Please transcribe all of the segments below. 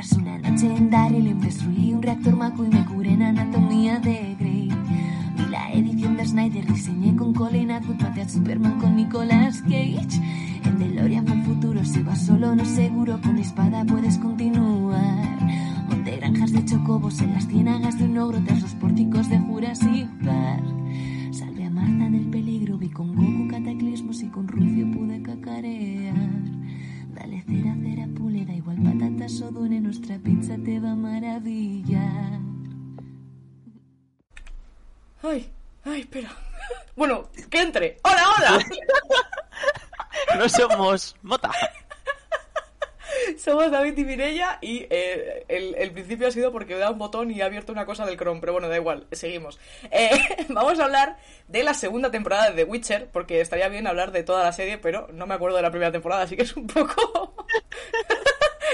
Tras una noche en Daryl destruí un reactor maco y me curé en anatomía de Grey. Vi la edición de Snyder, diseñé con Colin Atwood, maté a Superman con Nicolas Cage. En DeLorean fue el futuro, si vas solo no seguro, con mi espada puedes continuar. Monté granjas de chocobos en las ciénagas de un ogro tras los pórticos de Jurassic Park. Salvé a Marta del peligro, vi con Goku cataclismos y con Rufio pude cacarear. Pizza te va a maravillar. Ay, ay, espera. Bueno, que entre. ¡Hola, hola! No somos mota. Somos David y Mirella y eh, el, el principio ha sido porque he dado un botón y he abierto una cosa del Chrome, pero bueno, da igual, seguimos. Eh, vamos a hablar de la segunda temporada de The Witcher, porque estaría bien hablar de toda la serie, pero no me acuerdo de la primera temporada, así que es un poco...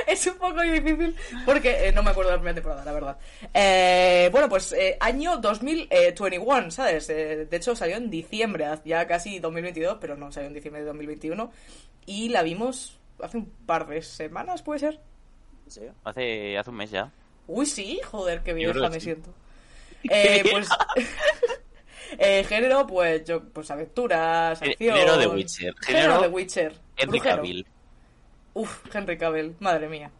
es un poco difícil porque eh, no me acuerdo de la primera temporada, la verdad. Eh, bueno, pues eh, año 2021, ¿sabes? Eh, de hecho salió en diciembre, ya casi 2022, pero no, salió en diciembre de 2021 y la vimos hace un par de semanas, ¿puede ser? Sí, hace, hace un mes ya. Uy, sí, joder, qué vieja me sí. siento. Eh, pues... eh, género, pues yo, pues aventuras, acción... género de Witcher. Género, Género de Witcher. Henry. Cavill. Uf, Henry Cavill, madre mía.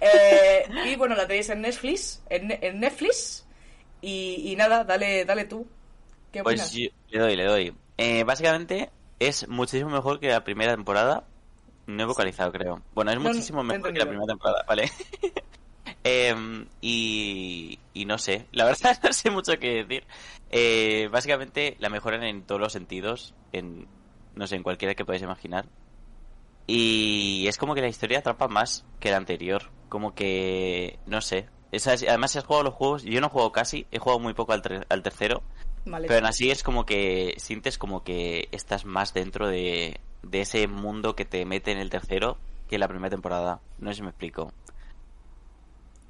Eh, y bueno, la tenéis en Netflix, en, Ne- en Netflix. Y, y nada, dale, dale tú. ¿Qué opinas? Pues yo- le doy, le doy. Eh, básicamente es muchísimo mejor que la primera temporada. No he vocalizado, creo. Bueno, es No, muchísimo mejor que la primera temporada, ¿vale? Em, y, y no sé, la verdad no sé mucho qué decir. Eh, básicamente la mejoran en todos los sentidos, en no sé, en cualquiera que podáis imaginar. Y es como que la historia atrapa más que la anterior. Como que, no sé. Es- además, si has jugado los juegos, yo no jugado casi, he jugado muy poco al, tre- al tercero. Vale. Pero aún así es como que sientes como que estás más dentro de, de ese mundo que te mete en el tercero que en la primera temporada. No sé si me explico.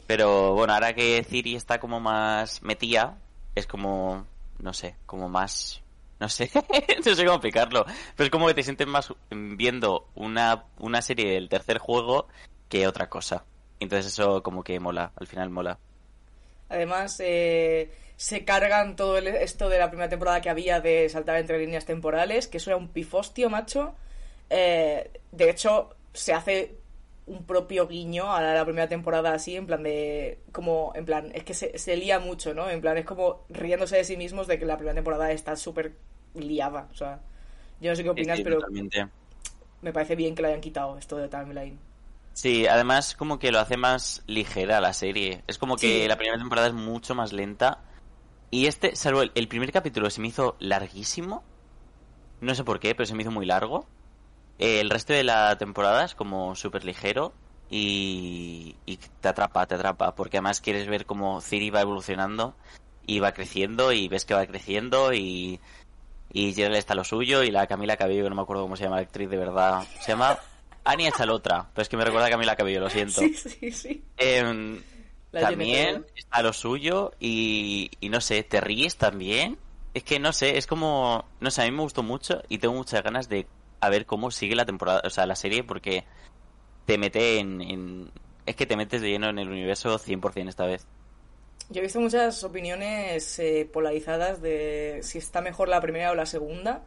Pero bueno, ahora que Ciri está como más metida, es como, no sé, como más... No sé, no sé cómo explicarlo. Pero es como que te sientes más viendo una, una serie del tercer juego que otra cosa. Entonces eso como que mola, al final mola. Además, eh, se cargan todo esto de la primera temporada que había de saltar entre líneas temporales, que eso era un pifostio, macho. Eh, de hecho, se hace un propio guiño a la primera temporada así, en plan de... Como, en plan, es que se, se lía mucho, ¿no? En plan, es como riéndose de sí mismos de que la primera temporada está súper liada. O sea, yo no sé qué opinas, Sí, pero totalmente. me parece bien que le hayan quitado esto de timeline. Sí, además como que lo hace más ligera la serie. Es como que Sí. la primera temporada es mucho más lenta. Y este, salvo el, el primer capítulo, se me hizo larguísimo. No sé por qué, pero se me hizo muy largo. Eh, el resto de la temporada es como súper ligero. Y, y te atrapa, te atrapa. Porque además quieres ver cómo Ciri va evolucionando. Y va creciendo. Y ves que va creciendo. Y, y Gerald está lo suyo. Y la Camila Cabello, que no me acuerdo cómo se llama la actriz de verdad. Se llama Anya Chalotra. Pero es que me recuerda a Camila Cabello, lo siento. Sí, sí, sí. La también está lo suyo y, y no sé, ¿te ríes también? Es que no sé, es como, no sé, a mí me gustó mucho y tengo muchas ganas de a ver cómo sigue la temporada, o sea, la serie porque te mete en, es que te metes de lleno en el universo 100% esta vez. Yo he visto muchas opiniones eh, polarizadas de si está mejor la primera o la segunda.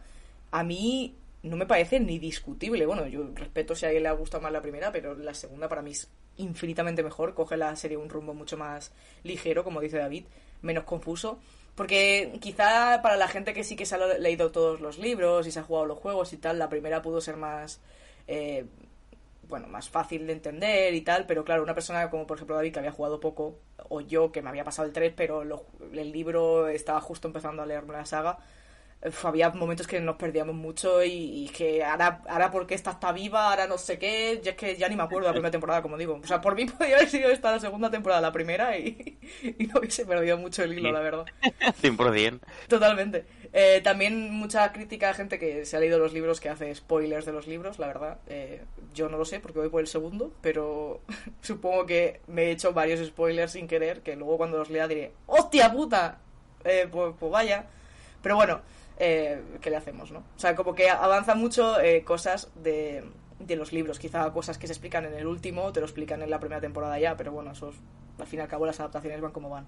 A mí no me parece ni discutible. Bueno, yo respeto si a alguien le ha gustado más la primera, pero la segunda para mí es infinitamente mejor. Coge la serie un rumbo mucho más ligero, como dice David, menos confuso. Porque quizá para la gente que sí que se ha leído todos los libros y se ha jugado los juegos y tal, la primera pudo ser más... eh, bueno, más fácil de entender y tal, pero claro, una persona como por ejemplo David que había jugado poco, o yo que me había pasado el 3, pero lo- el libro estaba justo empezando a leerme la saga, había momentos que nos perdíamos mucho y, y que ahora, ahora porque esta está viva, ahora no sé qué, ya es que ya ni me acuerdo de la primera temporada, como digo. O sea, por mí podría haber sido esta la segunda temporada, la primera, y, y no hubiese perdido mucho el hilo, la verdad. 100%. Totalmente. Eh, también mucha crítica a gente que se ha leído los libros que hace spoilers de los libros, la verdad. Eh, yo no lo sé porque voy por el segundo, pero supongo que me he hecho varios spoilers sin querer, que luego cuando los lea diré, ¡hostia puta! Eh, pues, pues vaya. Pero bueno, eh, ¿qué le hacemos, no? O sea, como que avanza mucho eh, cosas de, de los libros. Quizá cosas que se explican en el último, te lo explican en la primera temporada ya, pero bueno, eso es- al fin y al cabo las adaptaciones van como van.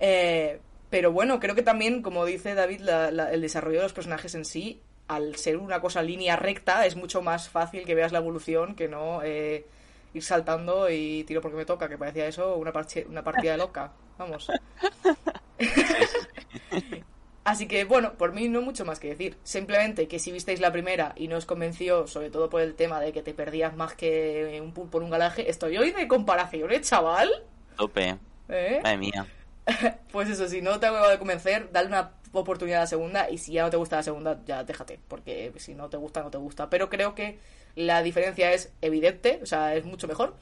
Eh, pero bueno, creo que también, como dice David, la- la- el desarrollo de los personajes en sí, al ser una cosa línea recta, es mucho más fácil que veas la evolución que no eh, ir saltando y tiro porque me toca, que parecía eso una, parche- una partida loca. Vamos. Así que bueno, por mí no mucho más que decir. Simplemente que si visteis la primera y no os convenció, sobre todo por el tema de que te perdías más que un pulpo en un galaje, estoy hoy de comparaciones, chaval. Tope. ¿Eh? Madre mía. Pues eso, si no te acabo de convencer, dale una oportunidad a la segunda y si ya no te gusta la segunda, ya déjate, porque si no te gusta, no te gusta. Pero creo que la diferencia es evidente, o sea, es mucho mejor.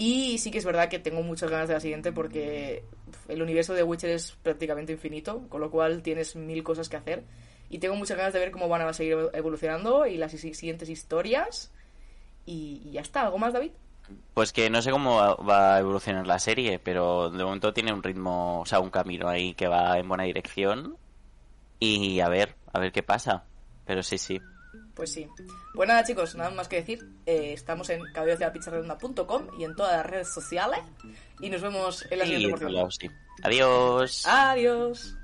Y sí que es verdad que tengo muchas ganas de la siguiente porque el universo de Witcher es prácticamente infinito, con lo cual tienes mil cosas que hacer. Y tengo muchas ganas de ver cómo van a seguir evolucionando y las si- siguientes historias. Y, y ya está, ¿algo más, David? Pues que no sé cómo va a evolucionar la serie, pero de momento tiene un ritmo, o sea, un camino ahí que va en buena dirección. Y a ver, a ver qué pasa. Pero sí, sí. Pues sí. Pues nada, chicos, nada más que decir. Eh, estamos en cabezdeapizarredonda.com y en todas las redes sociales. Y nos vemos en la Y siguiente porción. sí. Adiós. Adiós.